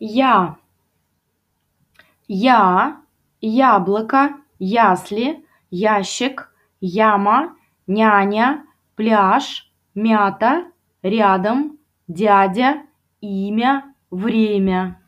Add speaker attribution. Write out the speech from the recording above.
Speaker 1: Я. Я. Яблоко. Ясли. Ящик. Яма. Няня. Пляж. Мята. Рядом. Дядя. Имя. Время.